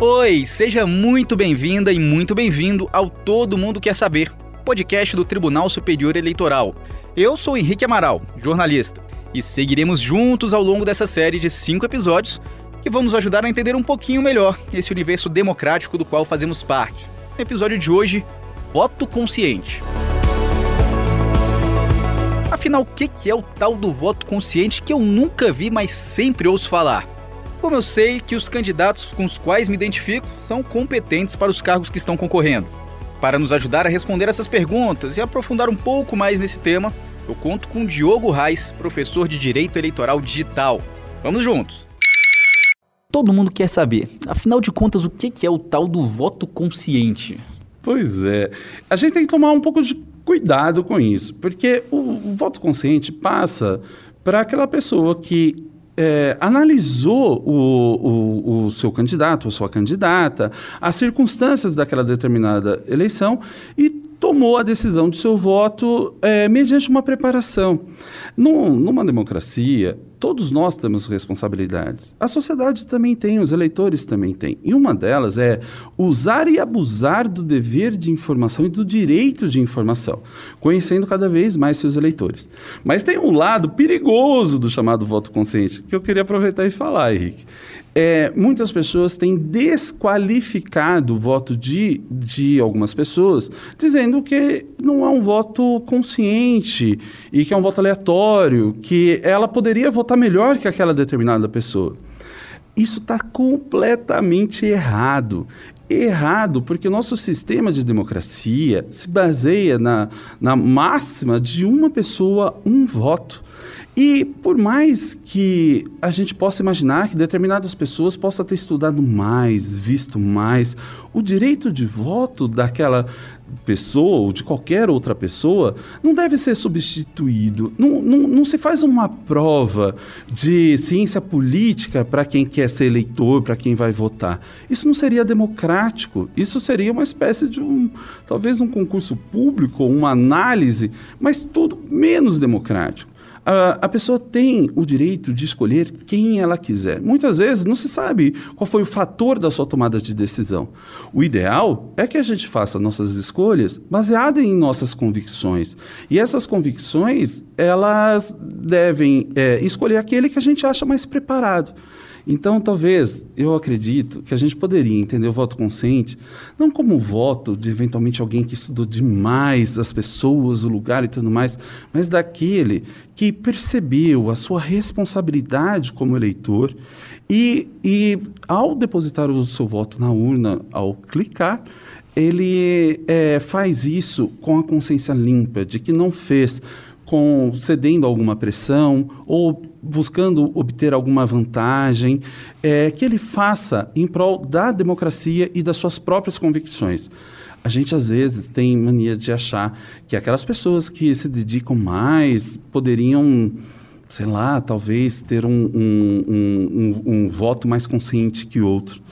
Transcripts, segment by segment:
Oi, seja muito bem-vinda e muito bem-vindo ao Todo Mundo Quer Saber, podcast do Tribunal Superior Eleitoral. Eu sou Henrique Amaral, jornalista, e seguiremos juntos ao longo dessa série de cinco episódios que vão nos ajudar a entender um pouquinho melhor esse universo democrático do qual fazemos parte. No episódio de hoje, voto consciente. Afinal, o que é o tal do voto consciente que eu nunca vi, mas sempre ouço falar? Como eu sei que os candidatos com os quais me identifico são competentes para os cargos que estão concorrendo. Para nos ajudar a responder essas perguntas e aprofundar um pouco mais nesse tema, eu conto com Diogo Reis, professor de Direito Eleitoral Digital. Vamos juntos! Todo mundo quer saber, afinal de contas, o que é o tal do voto consciente? Pois é. A gente tem que tomar um pouco de cuidado com isso, porque o, o voto consciente passa para aquela pessoa que é, analisou o, o, o, seu candidato ou sua candidata, as circunstâncias daquela determinada eleição e tomou a decisão do seu voto é, mediante uma preparação. Num, numa democracia, todos nós temos responsabilidades. A sociedade também tem, os eleitores também têm. E uma delas é usar e abusar do dever de informação e do direito de informação, conhecendo cada vez mais seus eleitores. Mas tem um lado perigoso do chamado voto consciente, que eu queria aproveitar e falar, Henrique é, muitas pessoas têm desqualificado o voto de, de algumas pessoas, dizendo que não é um voto consciente e que é um voto aleatório, que ela poderia votar melhor que aquela determinada pessoa. Isso está completamente errado. Errado, porque nosso sistema de democracia se baseia na, na máxima de uma pessoa, um voto. E por mais que a gente possa imaginar que determinadas pessoas possam ter estudado mais, visto mais, o direito de voto daquela pessoa ou de qualquer outra pessoa não deve ser substituído. Não, não, não se faz uma prova de ciência política para quem quer ser eleitor, para quem vai votar. Isso não seria democrático. Isso seria uma espécie de um, talvez um concurso público, uma análise, mas tudo menos democrático. A, a, pessoa tem o direito de escolher quem ela quiser. Muitas vezes não se sabe qual foi o fator da sua tomada de decisão. O ideal é que a gente faça nossas escolhas baseadas em nossas convicções. E essas convicções, elas devem é, escolher aquele que a gente acha mais preparado. Então, talvez, eu acredito que a gente poderia entender o voto consciente não como o voto de eventualmente alguém que estudou demais as pessoas, o lugar e tudo mais, mas daquele que percebeu a sua responsabilidade como eleitor e, e ao depositar o seu voto na urna, ao clicar, ele é, faz isso com a consciência limpa de que não fez com cedendo alguma pressão ou buscando obter alguma vantagem, é, que ele faça em prol da democracia e das suas próprias convicções. A gente às vezes tem mania de achar que aquelas pessoas que se dedicam mais poderiam, sei lá, talvez ter um, um, um, um voto mais consciente que outro.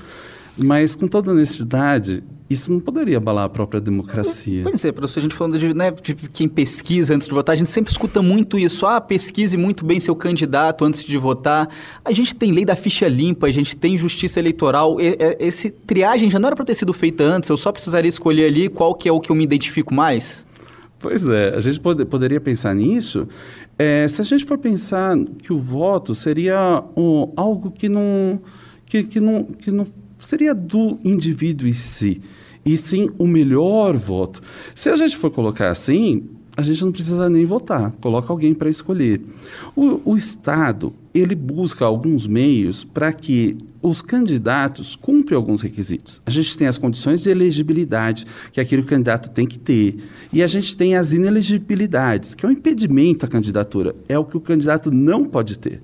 Mas com toda honestidade, isso não poderia abalar a própria democracia. Pois é, professor, a gente falando de, né, de quem pesquisa antes de votar, a gente sempre escuta muito isso. Ah, pesquise muito bem seu candidato antes de votar. A gente tem lei da ficha limpa, a gente tem justiça eleitoral. Esse triagem já não era para ter sido feita antes, eu só precisaria escolher ali qual que é o que eu me identifico mais? Pois é, a gente pode, poderia pensar nisso é, se a gente for pensar que o voto seria um, algo que não, que, que, não, que não seria do indivíduo em si e sim o melhor voto. Se a gente for colocar assim, a gente não precisa nem votar, coloca alguém para escolher. O, o, Estado, ele busca alguns meios para que os candidatos cumpram alguns requisitos. A gente tem as condições de elegibilidade, que aquele candidato tem que ter, e a gente tem as inelegibilidades, que é o impedimento à candidatura, é o que o candidato não pode ter.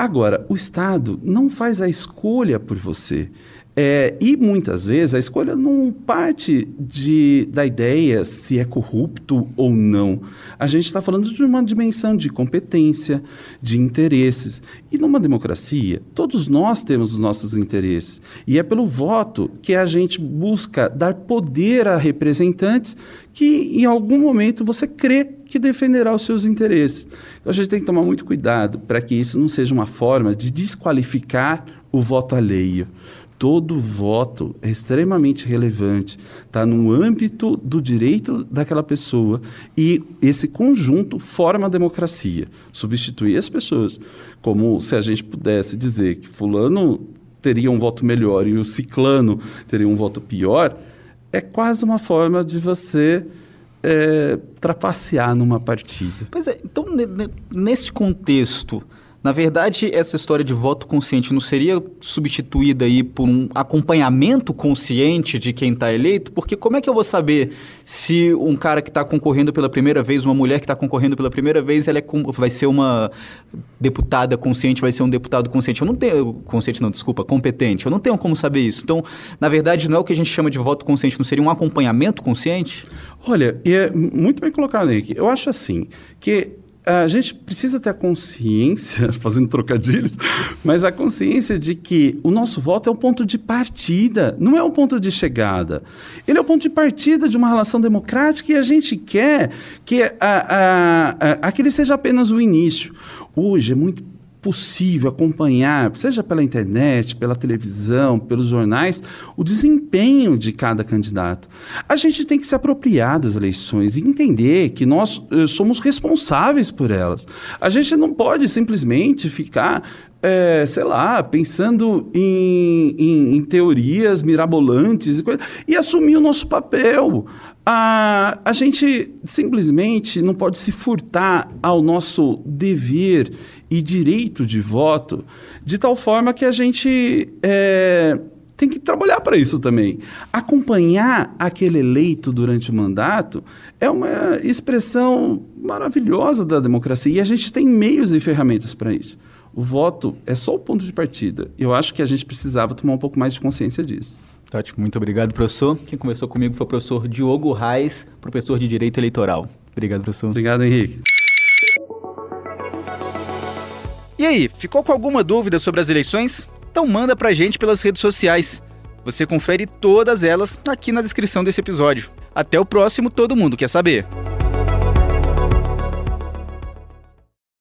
Agora, o Estado não faz a escolha por você. É, e muitas vezes a escolha não parte de, da ideia se é corrupto ou não. A gente está falando de uma dimensão de competência, de interesses. E numa democracia, todos nós temos os nossos interesses. E é pelo voto que a gente busca dar poder a representantes que, em algum momento, você crê que defenderá os seus interesses. Então a gente tem que tomar muito cuidado para que isso não seja uma forma de desqualificar o voto alheio todo voto é extremamente relevante, está no âmbito do direito daquela pessoa e esse conjunto forma a democracia. Substituir as pessoas, como se a gente pudesse dizer que fulano teria um voto melhor e o ciclano teria um voto pior, é quase uma forma de você é, trapacear numa partida. Pois é, então nesse contexto na verdade, essa história de voto consciente não seria substituída aí por um acompanhamento consciente de quem está eleito? Porque como é que eu vou saber se um cara que está concorrendo pela primeira vez, uma mulher que está concorrendo pela primeira vez, ela é, vai ser uma deputada consciente, vai ser um deputado consciente? Eu não tenho... Consciente não, desculpa, competente. Eu não tenho como saber isso. Então, na verdade, não é o que a gente chama de voto consciente, não seria um acompanhamento consciente? Olha, é muito bem colocado, Nick. Eu acho assim, que a gente precisa ter a consciência, fazendo trocadilhos, mas a consciência de que o nosso voto é o ponto de partida, não é o ponto de chegada. Ele é o ponto de partida de uma relação democrática e a gente quer que a, a, a, aquele seja apenas o início. Hoje é muito possível acompanhar, seja pela internet, pela televisão, pelos jornais, o desempenho de cada candidato. A gente tem que se apropriar das eleições e entender que nós eh, somos responsáveis por elas. A gente não pode simplesmente ficar é, sei lá, pensando em, em, em, teorias mirabolantes e, coisa, e assumir o nosso papel. A, a gente simplesmente não pode se furtar ao nosso dever e direito de voto de tal forma que a gente é, tem que trabalhar para isso também. Acompanhar aquele eleito durante o mandato é uma expressão maravilhosa da democracia e a gente tem meios e ferramentas para isso. O voto é só o ponto de partida. Eu acho que a gente precisava tomar um pouco mais de consciência disso. Ótimo, muito obrigado, professor. Quem conversou comigo foi o professor Diogo Reis, professor de Direito Eleitoral. Obrigado, professor. Obrigado, Henrique. E aí, ficou com alguma dúvida sobre as eleições? Então manda pra gente pelas redes sociais. Você confere todas elas aqui na descrição desse episódio. Até o próximo Todo Mundo Quer Saber.